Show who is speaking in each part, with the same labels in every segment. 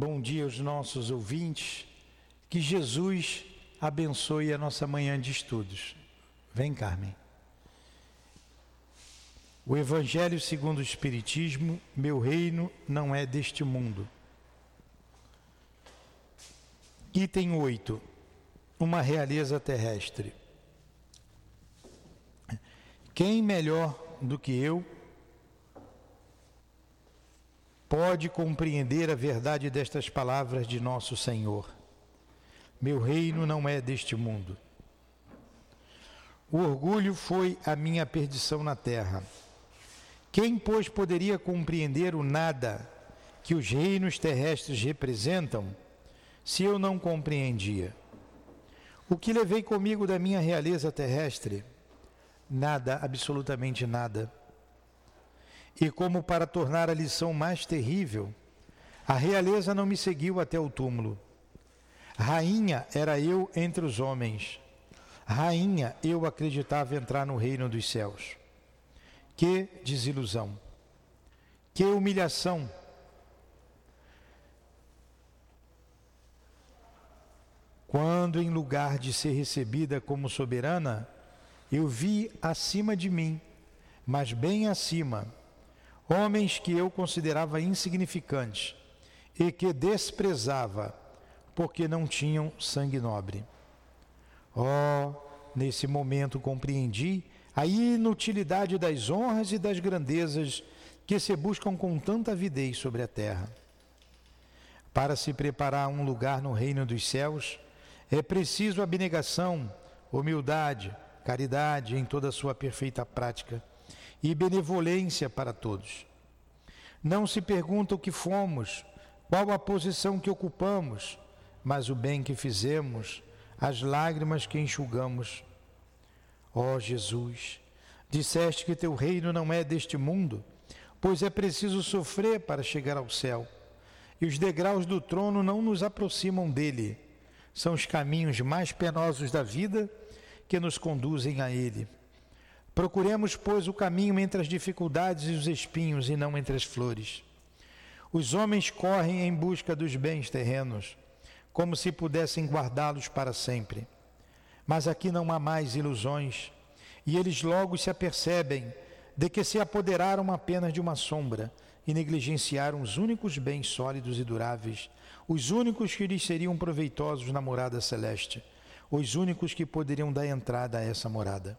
Speaker 1: Bom dia aos nossos ouvintes. Que Jesus abençoe a nossa manhã de estudos. Vem, Carmen. O Evangelho segundo o Espiritismo, meu reino não é deste mundo. Item 8. Uma realeza terrestre. Quem melhor do que eu pode compreender a verdade destas palavras de nosso Senhor? Meu reino não é deste mundo. O orgulho foi a minha perdição na terra. Quem, pois, poderia compreender o nada que os reinos terrestres representam, se eu não compreendia? O que levei comigo da minha realeza terrestre? Nada, absolutamente nada. E como para tornar a lição mais terrível, a realeza não me seguiu até o túmulo Rainha era eu entre os homens. Rainha eu acreditava entrar no reino dos céus. Que desilusão. Que humilhação. Quando, em lugar de ser recebida como soberana, eu vi acima de mim, mas bem acima, homens que eu considerava insignificantes e que desprezava porque não tinham sangue nobre. Oh, nesse momento compreendi a inutilidade das honras e das grandezas que se buscam com tanta avidez sobre a terra. Para se preparar um lugar no reino dos céus, é preciso abnegação, humildade, caridade em toda a sua perfeita prática e benevolência para todos. Não se pergunta o que fomos, qual a posição que ocupamos, mas o bem que fizemos, as lágrimas que enxugamos. Ó oh, Jesus, disseste que teu reino não é deste mundo, pois é preciso sofrer para chegar ao céu. E os degraus do trono não nos aproximam dele. São os caminhos mais penosos da vida que nos conduzem a ele. Procuremos, pois, o caminho entre as dificuldades e os espinhos e não entre as flores. Os homens correm em busca dos bens terrenos como se pudessem guardá-los para sempre. Mas aqui não há mais ilusões, e eles logo se apercebem de que se apoderaram apenas de uma sombra e negligenciaram os únicos bens sólidos e duráveis, os únicos que lhes seriam proveitosos na morada celeste, os únicos que poderiam dar entrada a essa morada.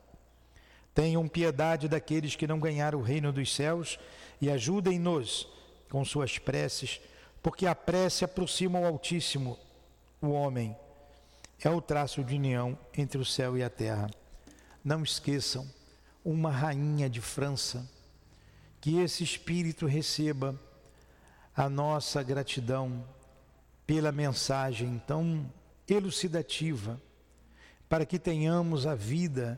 Speaker 1: Tenham piedade daqueles que não ganharam o reino dos céus e ajudem-nos com suas preces, porque a prece aproxima o Altíssimo o homem é o traço de união entre o céu e a terra. Não esqueçam, uma rainha de França, que esse espírito receba a nossa gratidão pela mensagem tão elucidativa, para que tenhamos a vida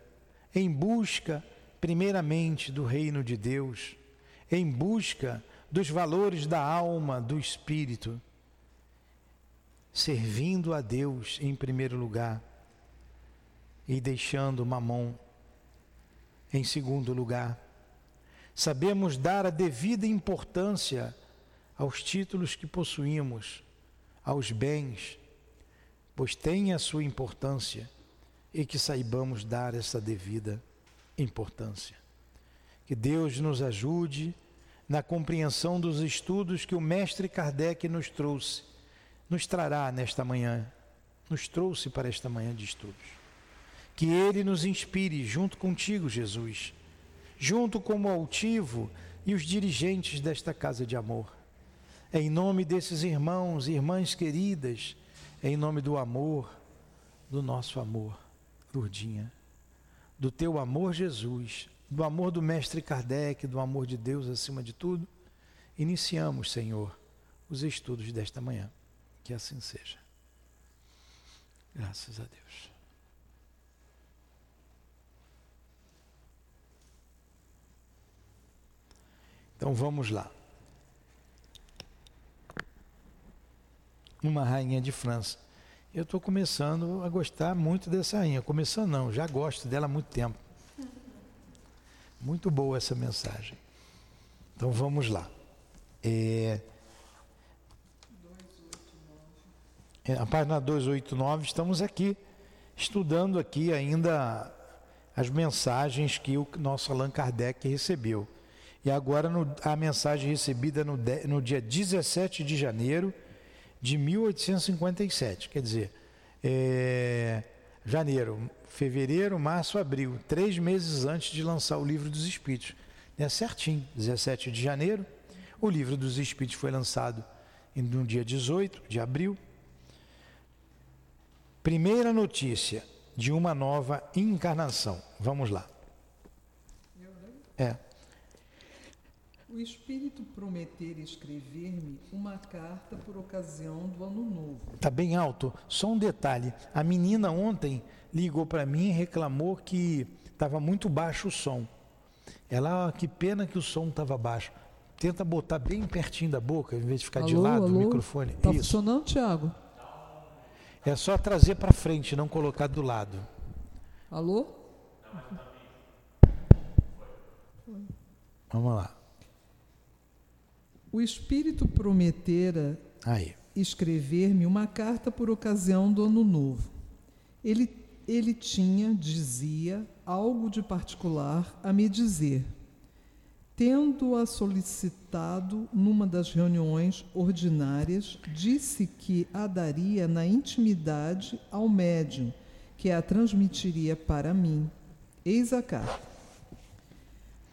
Speaker 1: em busca, primeiramente, do reino de Deus, em busca dos valores da alma, do espírito servindo a Deus em primeiro lugar e deixando Mamon em segundo lugar. Sabemos dar a devida importância aos títulos que possuímos, aos bens, pois tem a sua importância e que saibamos dar essa devida importância. Que Deus nos ajude na compreensão dos estudos que o mestre Kardec nos trouxe nos trará nesta manhã, nos trouxe para esta manhã de estudos. Que Ele nos inspire junto contigo, Jesus, junto com o altivo e os dirigentes desta casa de amor. Em nome desses irmãos e irmãs queridas, em nome do amor, do nosso amor, Lourdinha, do teu amor, Jesus, do amor do Mestre Kardec, do amor de Deus acima de tudo, iniciamos, Senhor, os estudos desta manhã. Que assim seja. Graças a Deus. Então vamos lá. Uma rainha de França. Eu estou começando a gostar muito dessa rainha. Começando não, já gosto dela há muito tempo. Muito boa essa mensagem. Então vamos lá. É, É, a página 289, estamos aqui estudando aqui ainda as mensagens que o nosso Allan Kardec recebeu. E agora no, a mensagem recebida no, no dia 17 de janeiro de 1857, quer dizer, é, janeiro, fevereiro, março, abril, três meses antes de lançar o Livro dos Espíritos. É certinho, 17 de janeiro. O Livro dos Espíritos foi lançado no dia 18 de abril. Primeira notícia de uma nova encarnação. Vamos lá. É.
Speaker 2: O Espírito prometer escrever-me uma carta por ocasião do Ano Novo.
Speaker 1: Está bem alto. Só um detalhe. A menina ontem ligou para mim e reclamou que estava muito baixo o som. Ela, ah, que pena que o som estava baixo. Tenta botar bem pertinho da boca, em vez de ficar
Speaker 2: alô,
Speaker 1: de lado
Speaker 2: alô?
Speaker 1: o microfone.
Speaker 2: Está funcionando, Tiago?
Speaker 1: É só trazer para frente, não colocar do lado.
Speaker 2: Alô?
Speaker 1: Vamos lá.
Speaker 2: O Espírito prometera escrever-me uma carta por ocasião do Ano Novo. Ele, ele tinha, dizia, algo de particular a me dizer. Tendo-a solicitado numa das reuniões ordinárias, disse que a daria na intimidade ao médium, que a transmitiria para mim. Eis a carta.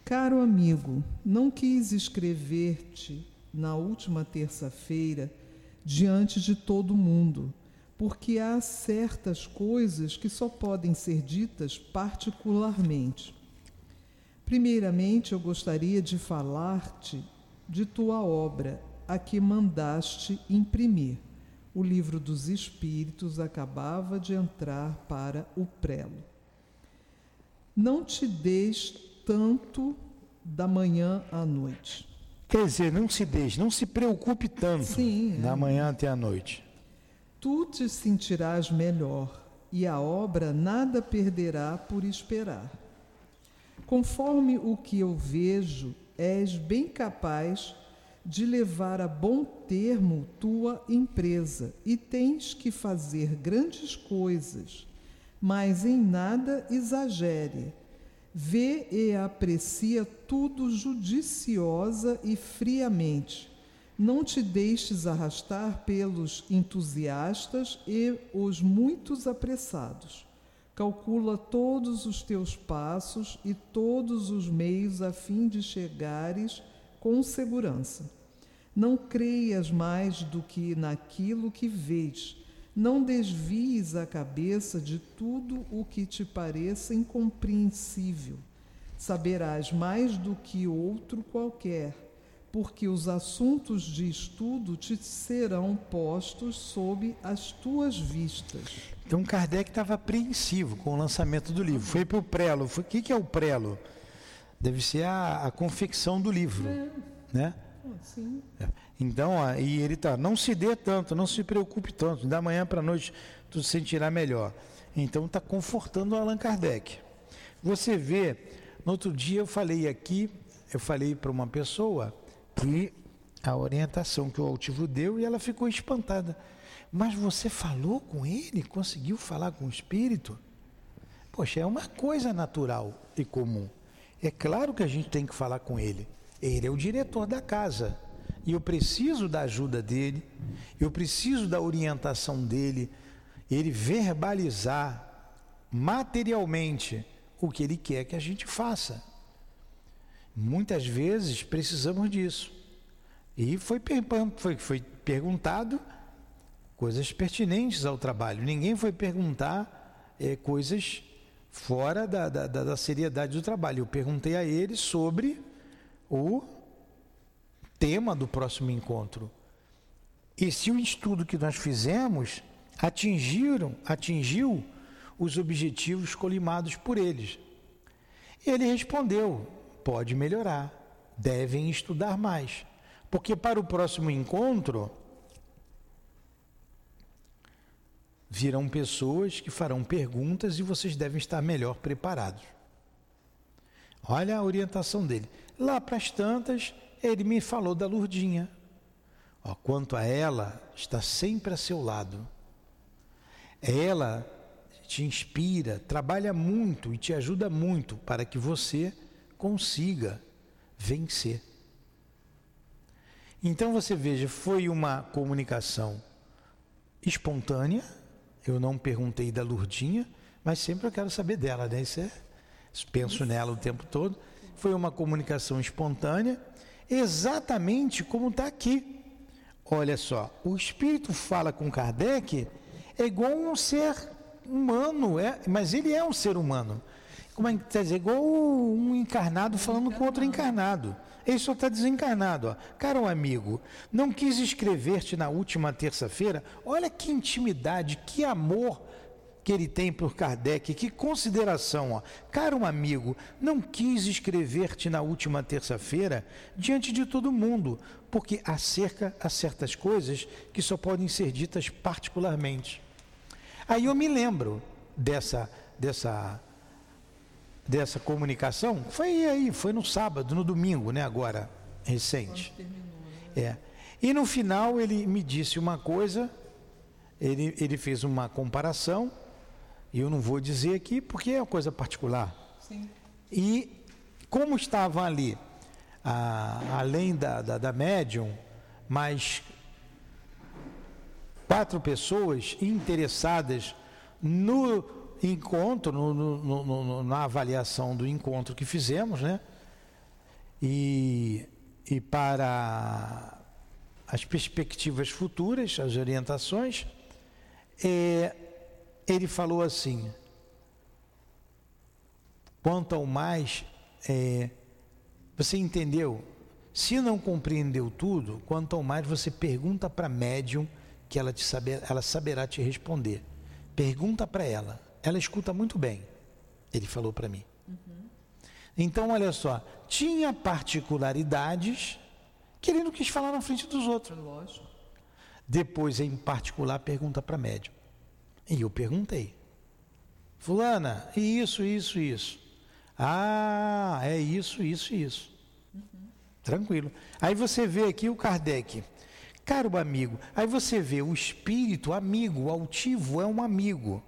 Speaker 2: Caro amigo, não quis escrever-te na última terça-feira diante de todo mundo, porque há certas coisas que só podem ser ditas particularmente. Primeiramente, eu gostaria de falar-te de tua obra, a que mandaste imprimir. O livro dos Espíritos acabava de entrar para o prelo. Não te des tanto da manhã à noite.
Speaker 1: Quer dizer, não se deixe, não se preocupe tanto
Speaker 2: Sim,
Speaker 1: da
Speaker 2: é.
Speaker 1: manhã até a noite.
Speaker 2: Tu te sentirás melhor e a obra nada perderá por esperar. Conforme o que eu vejo, és bem capaz de levar a bom termo tua empresa e tens que fazer grandes coisas, mas em nada exagere. Vê e aprecia tudo judiciosa e friamente. Não te deixes arrastar pelos entusiastas e os muitos apressados. Calcula todos os teus passos e todos os meios a fim de chegares com segurança. Não creias mais do que naquilo que vês. Não desvies a cabeça de tudo o que te pareça incompreensível. Saberás mais do que outro qualquer, porque os assuntos de estudo te serão postos sob as tuas vistas.
Speaker 1: Então Kardec estava apreensivo com o lançamento do livro. Foi para o prelo. O que, que é o prelo? Deve ser a, a confecção do livro. Né?
Speaker 2: Sim.
Speaker 1: Então, ó, e ele tá, não se dê tanto, não se preocupe tanto, da manhã para a noite tu se sentirá melhor. Então está confortando o Allan Kardec. Você vê, no outro dia eu falei aqui, eu falei para uma pessoa que a orientação que o altivo deu e ela ficou espantada. Mas você falou com ele? Conseguiu falar com o espírito? Poxa, é uma coisa natural e comum. É claro que a gente tem que falar com ele. Ele é o diretor da casa. E eu preciso da ajuda dele, eu preciso da orientação dele, ele verbalizar materialmente o que ele quer que a gente faça. Muitas vezes precisamos disso. E foi, foi, foi perguntado coisas pertinentes ao trabalho. Ninguém foi perguntar eh, coisas fora da, da- da seriedade do trabalho. Eu perguntei a ele sobre o tema do próximo encontro. E se o estudo que nós fizemos atingiram, atingiu os objetivos colimados por eles. Ele respondeu: pode melhorar, devem estudar mais. Porque para o próximo encontro virão pessoas que farão perguntas e vocês devem estar melhor preparados. Olha a orientação dele. Lá para as tantas, ele me falou da Lurdinha. Ó, quanto a ela, está sempre a seu lado. ela te inspira, trabalha muito e te ajuda muito para que você consiga vencer. Então você veja, foi uma comunicação espontânea. Eu não perguntei da Lurdinha, mas sempre eu quero saber dela, né? Isso é, penso nela o tempo todo. Foi uma comunicação espontânea, exatamente como está aqui. Olha só, o espírito fala com Kardec é igual um ser humano, é, mas ele é um ser humano. Como é que quer dizer? Igual um encarnado falando com outro encarnado. Ele só está desencarnado. Ó. Caro amigo, não quis escrever-te na última terça-feira. Olha que intimidade, que amor que ele tem por Kardec, que consideração. Ó. Caro amigo, não quis escrever-te na última terça-feira diante de todo mundo, porque acerca a certas coisas que só podem ser ditas particularmente. Aí eu me lembro dessa, dessa dessa comunicação foi aí, foi no sábado, no domingo, né, agora, recente. Né? É. E no final ele me disse uma coisa, ele, ele fez uma comparação, eu não vou dizer aqui porque é uma coisa particular. Sim. E como estavam ali, a, além da, da, da médium, mais quatro pessoas interessadas no encontro, no, no, no, na avaliação do encontro que fizemos, né? E, e para as perspectivas futuras, as orientações, é, ele falou assim: quanto ao mais, é, você entendeu? Se não compreendeu tudo, quanto ao mais você pergunta para a médium que ela, te saber, ela saberá te responder. Pergunta para ela ela escuta muito bem, ele falou para mim. Uhum. Então, olha só, tinha particularidades que ele não quis falar na frente dos outros. Lógico. Depois, em particular, pergunta para médium. E eu perguntei. Fulana, isso, isso, isso. Ah, é isso, isso, isso. Uhum. Tranquilo. Aí você vê aqui o Kardec. Caro amigo, aí você vê o espírito amigo, altivo é um amigo.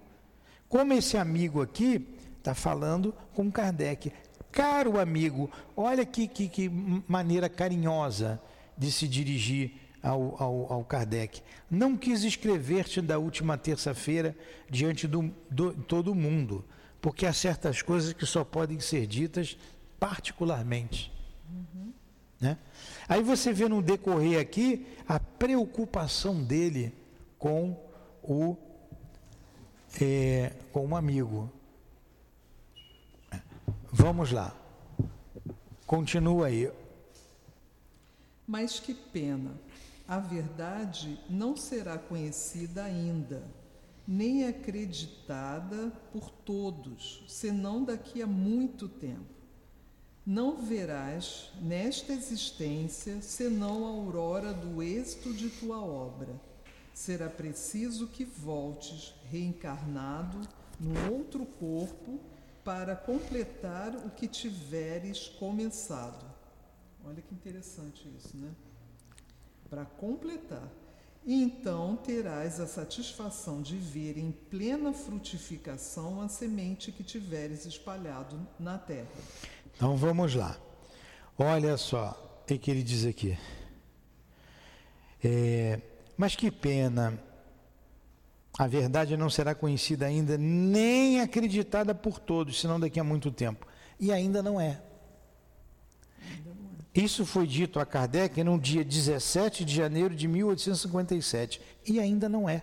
Speaker 1: Como esse amigo aqui está falando com Kardec. Caro amigo, olha que, que, que, maneira carinhosa de se dirigir ao, ao, ao Kardec. Não quis escrever-te da última terça-feira diante do, do todo mundo, porque há certas coisas que só podem ser ditas particularmente. Uhum. Né? Aí você vê no decorrer aqui a preocupação dele com o é, com um amigo. Vamos lá. Continua aí.
Speaker 2: Mas que pena. A verdade não será conhecida ainda, nem acreditada por todos, senão daqui a muito tempo. Não verás nesta existência senão a aurora do êxito de tua obra será preciso que voltes reencarnado num outro corpo para completar o que tiveres começado. Olha que interessante isso, né? Para completar. Então terás a satisfação de ver em plena frutificação a semente que tiveres espalhado na terra.
Speaker 1: Então vamos lá. Olha só o que ele diz aqui. É, mas que pena! A verdade não será conhecida ainda, nem acreditada por todos, senão daqui a muito tempo. E ainda não é. Isso foi dito a Kardec no dia 17 de janeiro de 1857. E ainda não é.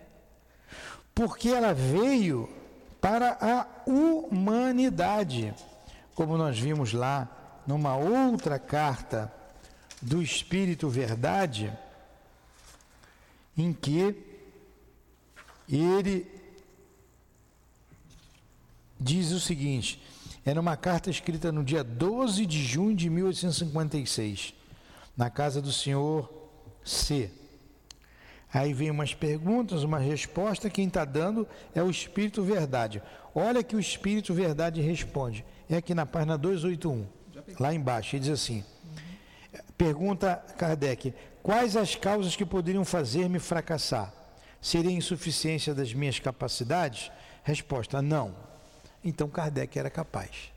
Speaker 1: Porque ela veio para a humanidade. Como nós vimos lá numa outra carta do Espírito Verdade em que ele diz o seguinte: era uma carta escrita no dia 12 de junho de 1856, na casa do senhor C. Aí vem umas perguntas, uma resposta. Quem está dando é o Espírito Verdade. Olha que o Espírito Verdade responde. É aqui na página 281, lá embaixo. Ele diz assim: Pergunta Kardec: Quais as causas que poderiam fazer-me fracassar? Seria insuficiência das minhas capacidades? Resposta: não. Então Kardec era capaz.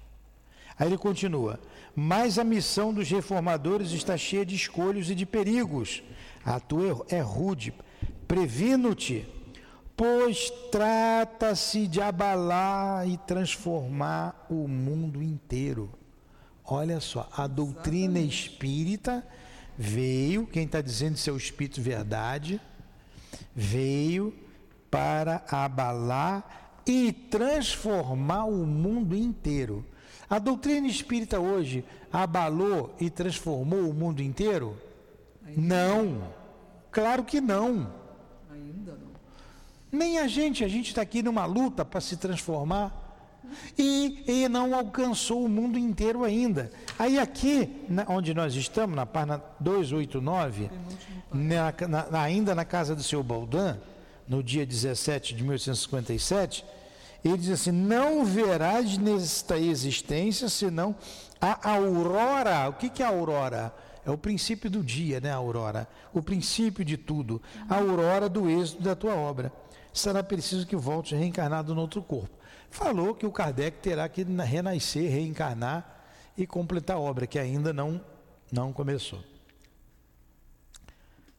Speaker 1: Aí ele continua: mas a missão dos reformadores está cheia de escolhos e de perigos. A tua é rude. Previno-te, pois trata-se de abalar e transformar o mundo inteiro. Olha só, a doutrina espírita veio, quem está dizendo seu espírito verdade, veio para abalar e transformar o mundo inteiro. A doutrina espírita hoje abalou e transformou o mundo inteiro? Não. Claro que não. Ainda não. Nem a gente, a gente está aqui numa luta para se transformar. E, e, não alcançou o mundo inteiro ainda. Aí aqui, na, onde nós estamos, na página 289, na, na, ainda na casa do seu Baldan, no dia 17 de 1857, ele diz assim: Não verás nesta existência senão a aurora. O que, é a aurora? É o princípio do dia, né, aurora? O princípio de tudo. A aurora do êxito da tua obra. Será preciso que volte reencarnado no outro corpo. Falou que o Kardec terá que renascer, reencarnar e completar a obra, que ainda não, não começou.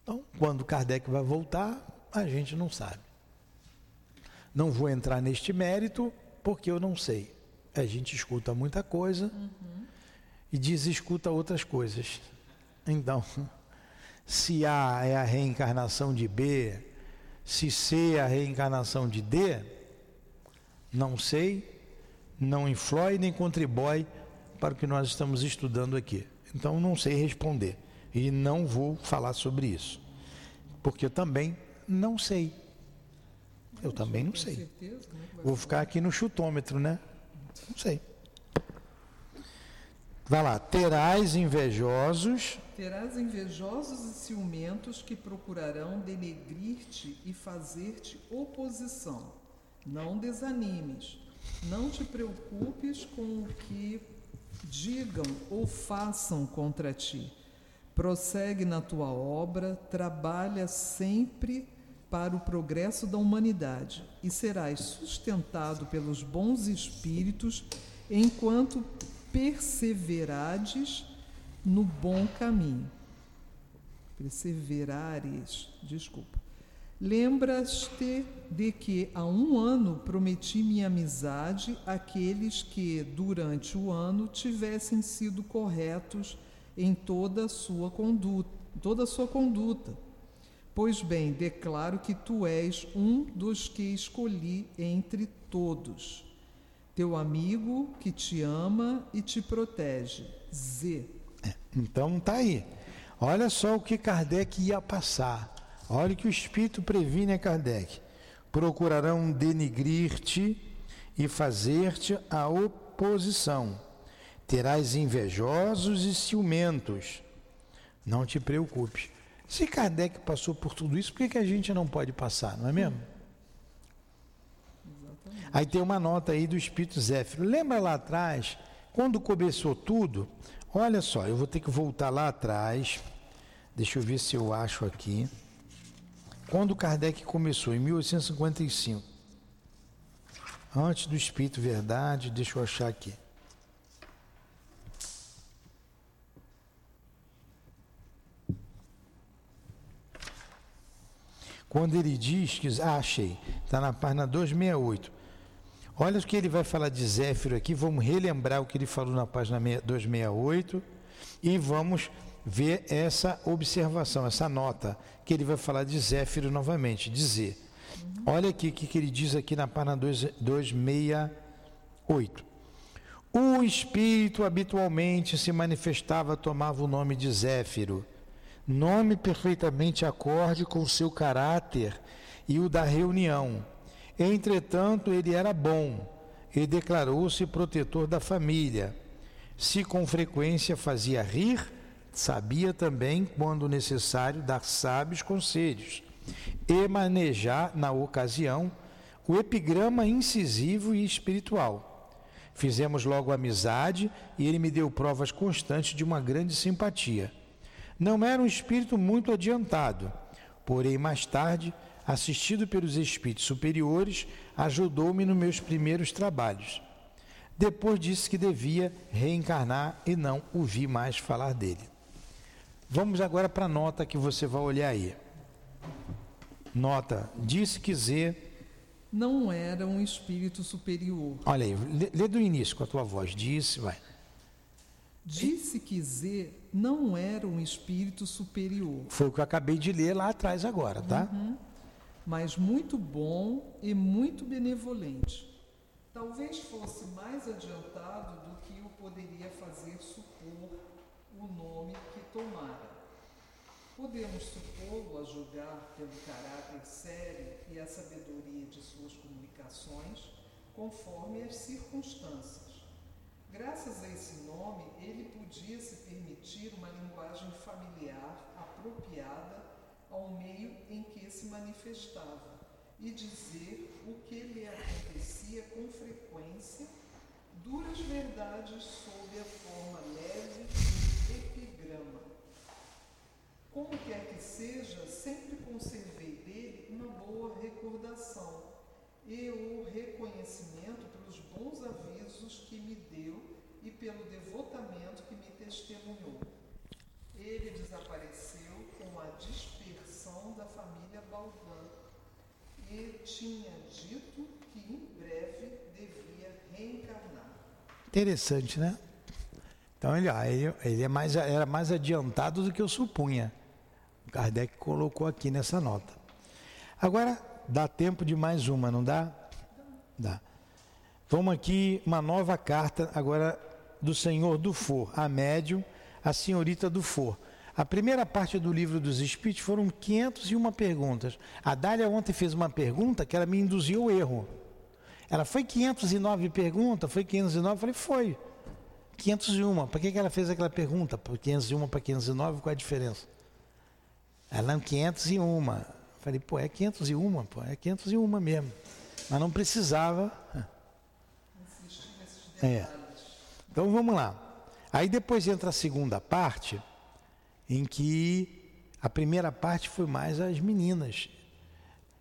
Speaker 1: Então, quando Kardec vai voltar, a gente não sabe. Não vou entrar neste mérito porque eu não sei. A gente escuta muita coisa uhum. e desescuta outras coisas. Então, se A é a reencarnação de B, se C é a reencarnação de D, não sei, não influi nem contribui para o que nós estamos estudando aqui. Então, não sei responder e não vou falar sobre isso, porque também não sei. Eu também não sei. Vou ficar aqui no chutômetro, né? Não sei. Vai lá. Terás invejosos.
Speaker 2: Terás invejosos e ciumentos que procurarão denegrir-te e fazer-te oposição. Não desanimes. Não te preocupes com o que digam ou façam contra ti. Prossegue na tua obra, trabalha sempre para o progresso da humanidade e serás sustentado pelos bons espíritos enquanto perseverades no bom caminho. Perseverares, desculpa. Lembras-te de que há um ano prometi minha amizade àqueles que, durante o ano, tivessem sido corretos em toda a sua conduta, toda a sua conduta Pois bem, declaro que tu és um dos que escolhi entre todos. Teu amigo que te ama e te protege. Z.
Speaker 1: É, então tá aí. Olha só o que Kardec ia passar. Olha o que o Espírito previne a Kardec. Procurarão denigrir-te e fazer-te a oposição. Terás invejosos e ciumentos. Não te preocupes. Se Kardec passou por tudo isso, por que, que a gente não pode passar, não é mesmo? Exatamente. Aí tem uma nota aí do Espírito Zéfiro. Lembra lá atrás, quando começou tudo? Olha só, eu vou ter que voltar lá atrás. Deixa eu ver se eu acho aqui. Quando Kardec começou, em 1855. Antes do Espírito Verdade, deixa eu achar aqui. Quando ele diz que. Ah, achei. Está na página 268. Olha o que ele vai falar de Zéfiro aqui. Vamos relembrar o que ele falou na página 268 e vamos ver essa observação, essa nota que ele vai falar de Zéfiro novamente. Dizer. Olha aqui o que ele diz aqui na página 268. O Espírito habitualmente se manifestava, tomava o nome de Zéfiro nome perfeitamente acorde com o seu caráter e o da reunião. Entretanto, ele era bom e declarou-se protetor da família. Se com frequência fazia rir, sabia também, quando necessário, dar sábios conselhos e manejar, na ocasião, o epigrama incisivo e espiritual. Fizemos logo amizade e ele me deu provas constantes de uma grande simpatia. Não era um espírito muito adiantado, porém mais tarde assistido pelos espíritos superiores, ajudou-me nos meus primeiros trabalhos. Depois disse que devia reencarnar e não ouvi mais falar dele. Vamos agora para a nota que você vai olhar aí. Nota: disse que Z
Speaker 2: não era um espírito superior.
Speaker 1: Olha aí, lê, lê do início com a tua voz. Disse, vai.
Speaker 2: Disse que Z não era um espírito superior.
Speaker 1: Foi o que eu acabei de ler lá atrás agora, tá?
Speaker 2: Uhum. Mas muito bom e muito benevolente. Talvez fosse mais adiantado do que o poderia fazer supor o nome que tomara. Podemos supô-lo a julgar pelo caráter sério e a sabedoria de suas comunicações, conforme as circunstâncias. Graças a esse nome, ele podia se permitir uma linguagem familiar apropriada ao meio em que se manifestava e dizer o que lhe acontecia com frequência, duras verdades sob a forma leve de epigrama. Como quer que seja, sempre conservei dele uma boa recordação e o reconhecimento pelos bons avisos que me deu e pelo devotamento que me testemunhou. Ele desapareceu com a dispersão da família Baldan e tinha dito que em breve devia reencarnar.
Speaker 1: Interessante, né? Então ele, ah, ele, é mais, era mais adiantado do que eu supunha. Kardec colocou aqui nessa nota. Agora, dá tempo de mais uma, não dá? Dá. Vamos aqui, uma nova carta agora do senhor Dufour, a médium, a senhorita Dufour. A primeira parte do livro dos Espíritos foram 501 perguntas. A Dália ontem fez uma pergunta que ela me induziu ao erro. Ela foi 509 perguntas? Foi 509? Eu falei, foi. 501. Para que, ela fez aquela pergunta? 501 para 509, qual é a diferença? Ela não, 501. Falei, pô, é 501, pô, é 501 mesmo. Mas não precisava. É. Então vamos lá. Aí depois entra a segunda parte em que a primeira parte foi mais as meninas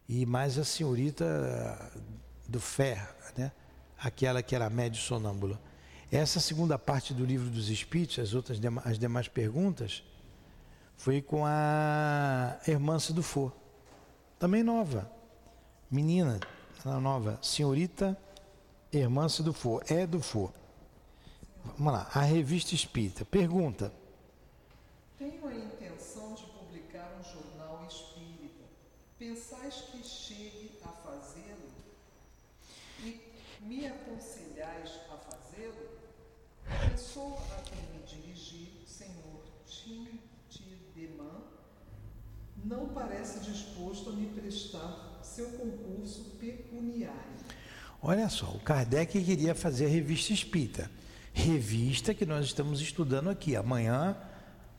Speaker 1: e mais a senhorita do Fer, né? aquela que era médio sonâmbula. Essa segunda parte do livro dos Espíritos, as outras as demais perguntas, foi com a Hermância do For, também nova, menina, nova, senhorita Hermância do For, é do For. Vamos lá, a revista Espírita. Pergunta:
Speaker 2: tenho a intenção de publicar um jornal espírita. Pensais que chegue a fazê-lo? E me aconselhais a fazê-lo? A pessoa a quem me dirigi, senhor Tideman, não parece disposto a me prestar seu concurso pecuniário.
Speaker 1: Olha só, o Kardec queria fazer a revista espírita. Revista que nós estamos estudando aqui. Amanhã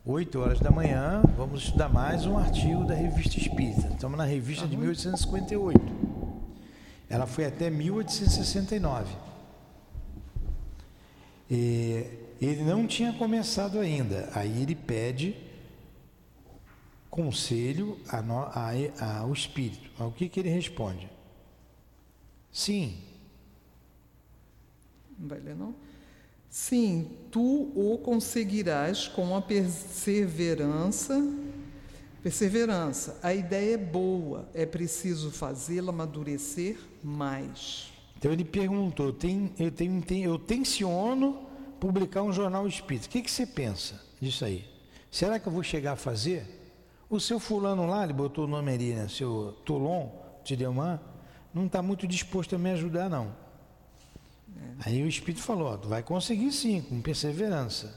Speaker 1: 8 horas da manhã, vamos estudar mais um artigo da Revista Espírita. Estamos na revista de 1858. Ela foi até 1869. E ele não tinha começado ainda. Aí ele pede conselho ao espírito. O que, que ele responde? Sim.
Speaker 2: Não vai ler, não? Sim, tu o conseguirás com a perseverança. Perseverança. A ideia é boa, é preciso fazê-la amadurecer mais.
Speaker 1: Então ele perguntou: tem, eu, tenho, tem, eu tenciono publicar um jornal espírita. O que, que você pensa disso aí? Será que eu vou chegar a fazer? O seu fulano lá, ele botou o nome ali, né? Seu Toulon, Tideman, não está muito disposto a me ajudar, não. É. Aí o Espírito falou: ó, tu vai conseguir sim, com perseverança.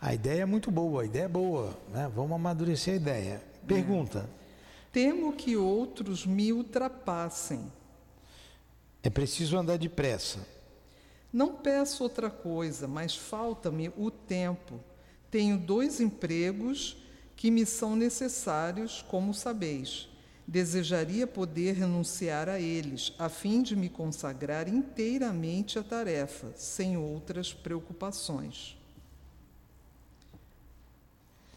Speaker 1: A ideia é muito boa, a ideia é boa, né? vamos amadurecer a ideia. Pergunta: é.
Speaker 2: Temo que outros me ultrapassem.
Speaker 1: É preciso andar depressa.
Speaker 2: Não peço outra coisa, mas falta-me o tempo. Tenho dois empregos que me são necessários, como sabeis. Desejaria poder renunciar a eles, a fim de me consagrar inteiramente à tarefa, sem outras preocupações.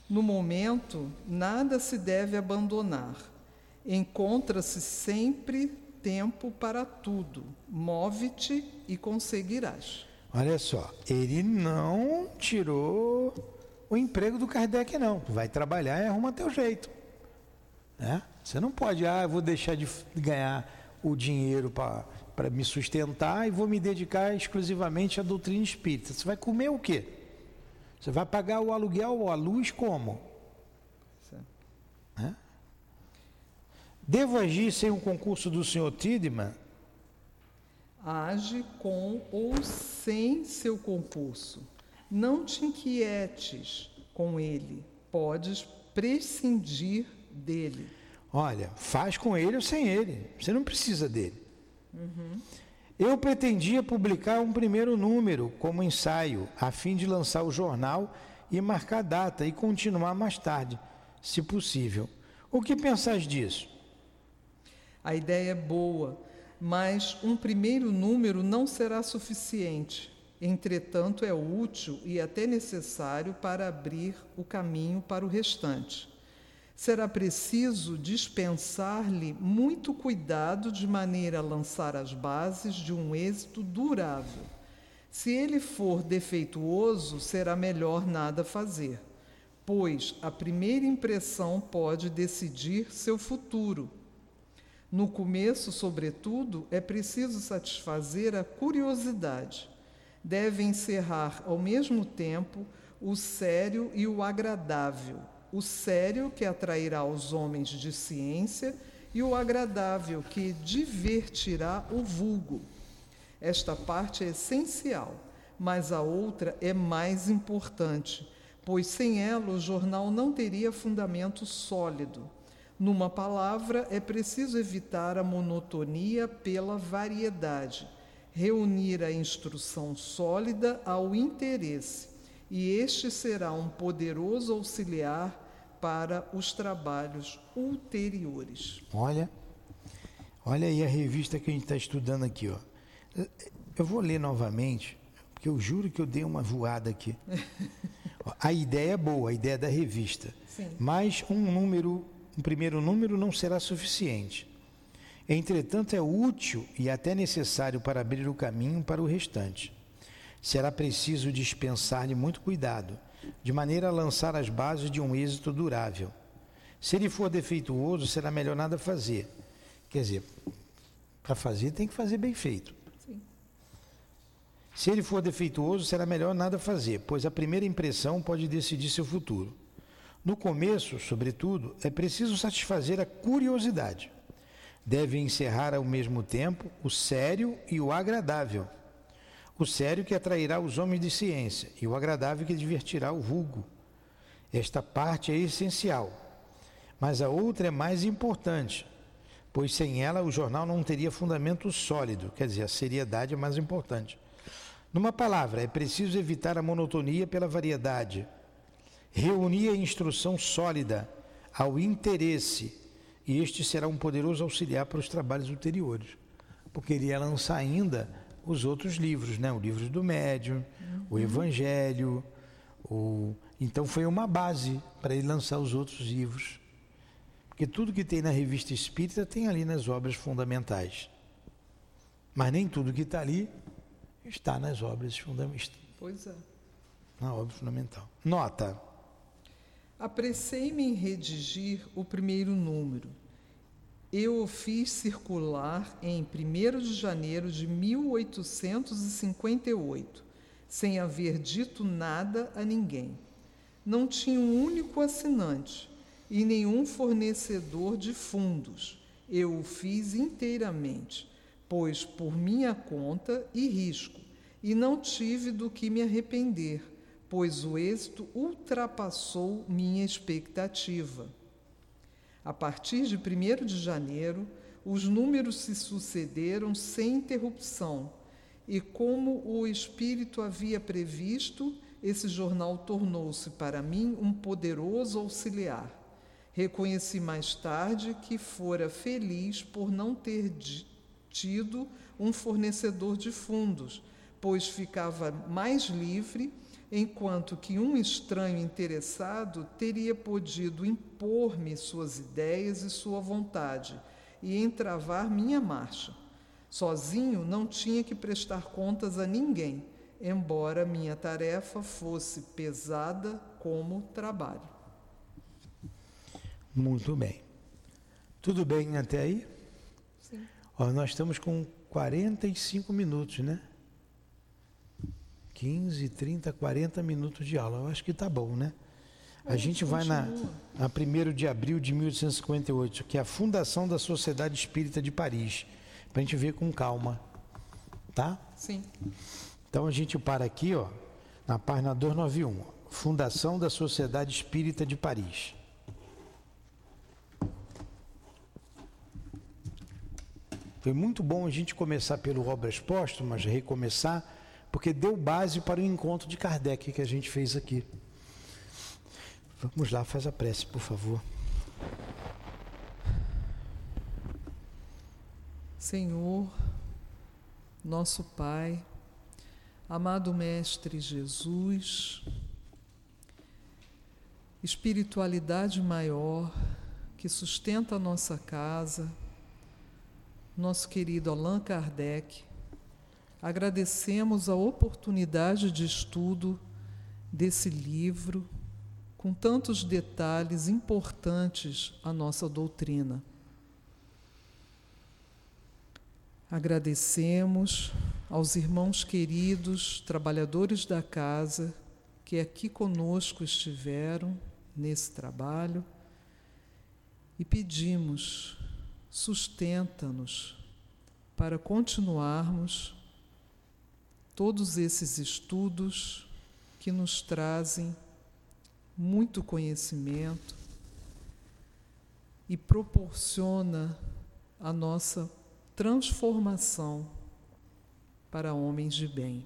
Speaker 2: No momento, nada se deve abandonar. Encontra-se sempre tempo para tudo. Move-te e conseguirás.
Speaker 1: Olha só, ele não tirou o emprego do Kardec, não. Tu vai trabalhar e arruma teu jeito. Né? Você não pode, ah, eu vou deixar de ganhar o dinheiro para me sustentar e vou me dedicar exclusivamente à doutrina espírita. Você vai comer o quê? Você vai pagar o aluguel ou a luz como? Né? Devo agir sem o concurso do senhor Tidman?
Speaker 2: Age com ou sem seu concurso. Não te inquietes com ele, podes prescindir dele.
Speaker 1: Olha, faz com ele ou sem ele, você não precisa dele. Uhum. Eu pretendia publicar um primeiro número como ensaio, a fim de lançar o jornal e marcar data e continuar mais tarde, se possível. O que pensais disso?
Speaker 2: A ideia é boa, mas um primeiro número não será suficiente. Entretanto, é útil e até necessário para abrir o caminho para o restante. Será preciso dispensar-lhe muito cuidado de maneira a lançar as bases de um êxito durável. Se ele for defeituoso, será melhor nada fazer, pois a primeira impressão pode decidir seu futuro no começo, sobretudo, é preciso satisfazer a curiosidade. Deve encerrar ao mesmo tempo o sério e o agradável. O sério que atrairá os homens de ciência e o agradável que divertirá o vulgo. Esta parte é essencial, mas a outra é mais importante, pois sem ela o jornal não teria fundamento sólido numa palavra, é preciso evitar a monotonia pela variedade, reunir a instrução sólida ao interesse, e este será um poderoso auxiliar para os trabalhos ulteriores.
Speaker 1: Olha, olha aí a revista que a gente está estudando aqui, ó. Eu vou ler novamente, porque eu juro que eu dei uma voada aqui. a ideia é boa, a ideia da revista, Sim. mas um número um primeiro número não será suficiente. Entretanto, é útil e até necessário para abrir o caminho para o restante. Será preciso dispensar-lhe muito cuidado, de maneira a lançar as bases de um êxito durável. Se ele for defeituoso, será melhor nada fazer. Quer dizer, para fazer tem que fazer bem feito. Sim. Se ele for defeituoso, será melhor nada fazer, pois a primeira impressão pode decidir seu futuro. No começo, sobretudo, é preciso satisfazer a curiosidade. Deve encerrar ao mesmo tempo o sério e o agradável. O sério que atrairá os homens de ciência e o agradável que divertirá o vulgo. Esta parte é essencial, mas a outra é mais importante, pois sem ela o jornal não teria fundamento sólido, quer dizer, a seriedade é mais importante. Numa palavra, é preciso evitar a monotonia pela variedade reunir a instrução sólida ao interesse, e este será um poderoso auxiliar para os trabalhos ulteriores, porque ele ia lançar ainda os outros livros, né? o livro do médium, uhum. o Evangelho, o... então foi uma base para ele lançar os outros livros, porque tudo que tem na revista espírita tem ali nas obras fundamentais, mas nem tudo que está ali está nas obras fundamentais.
Speaker 2: Pois é.
Speaker 1: Na obra fundamental. Nota.
Speaker 2: Apressei-me em redigir o primeiro número. Eu o fiz circular em 1 de janeiro de 1858, sem haver dito nada a ninguém. Não tinha um único assinante e nenhum fornecedor de fundos. Eu o fiz inteiramente, pois por minha conta e risco, e não tive do que me arrepender pois o êxito ultrapassou minha expectativa. A partir de 1 de janeiro, os números se sucederam sem interrupção, e como o Espírito havia previsto, esse jornal tornou-se para mim um poderoso auxiliar. Reconheci mais tarde que fora feliz por não ter tido um fornecedor de fundos, pois ficava mais livre enquanto que um estranho interessado teria podido impor-me suas ideias e sua vontade e entravar minha marcha. Sozinho não tinha que prestar contas a ninguém, embora minha tarefa fosse pesada como trabalho.
Speaker 1: Muito bem. Tudo bem até aí?
Speaker 2: Sim.
Speaker 1: Ó, nós estamos com 45 minutos, né? 15, 30, 40 minutos de aula. Eu acho que tá bom, né? A gente vai na, na 1 de abril de 1858, que é a fundação da Sociedade Espírita de Paris, para a gente ver com calma, tá?
Speaker 2: Sim.
Speaker 1: Então a gente para aqui, ó, na página 291, Fundação da Sociedade Espírita de Paris. Foi muito bom a gente começar pelo Obras Póstumas, recomeçar, porque deu base para o encontro de Kardec que a gente fez aqui. Vamos lá, faz a prece, por favor.
Speaker 2: Senhor, nosso Pai, amado Mestre Jesus, espiritualidade maior que sustenta a nossa casa, nosso querido Allan Kardec, agradecemos a oportunidade de estudo desse livro com tantos detalhes importantes à nossa doutrina. Agradecemos aos irmãos queridos, trabalhadores da casa, que aqui conosco estiveram nesse trabalho e pedimos sustenta-nos para continuarmos todos esses estudos que nos trazem muito conhecimento e proporciona a nossa transformação para homens de bem.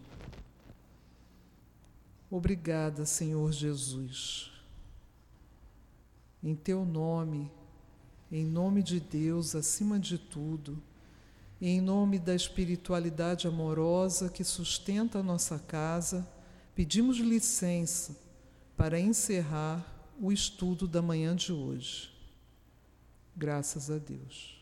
Speaker 2: Obrigada, Senhor Jesus. Em teu nome, em nome de Deus acima de tudo, e em nome da espiritualidade amorosa que sustenta a nossa casa, pedimos licença para encerrar o estudo da manhã de hoje. Graças a Deus.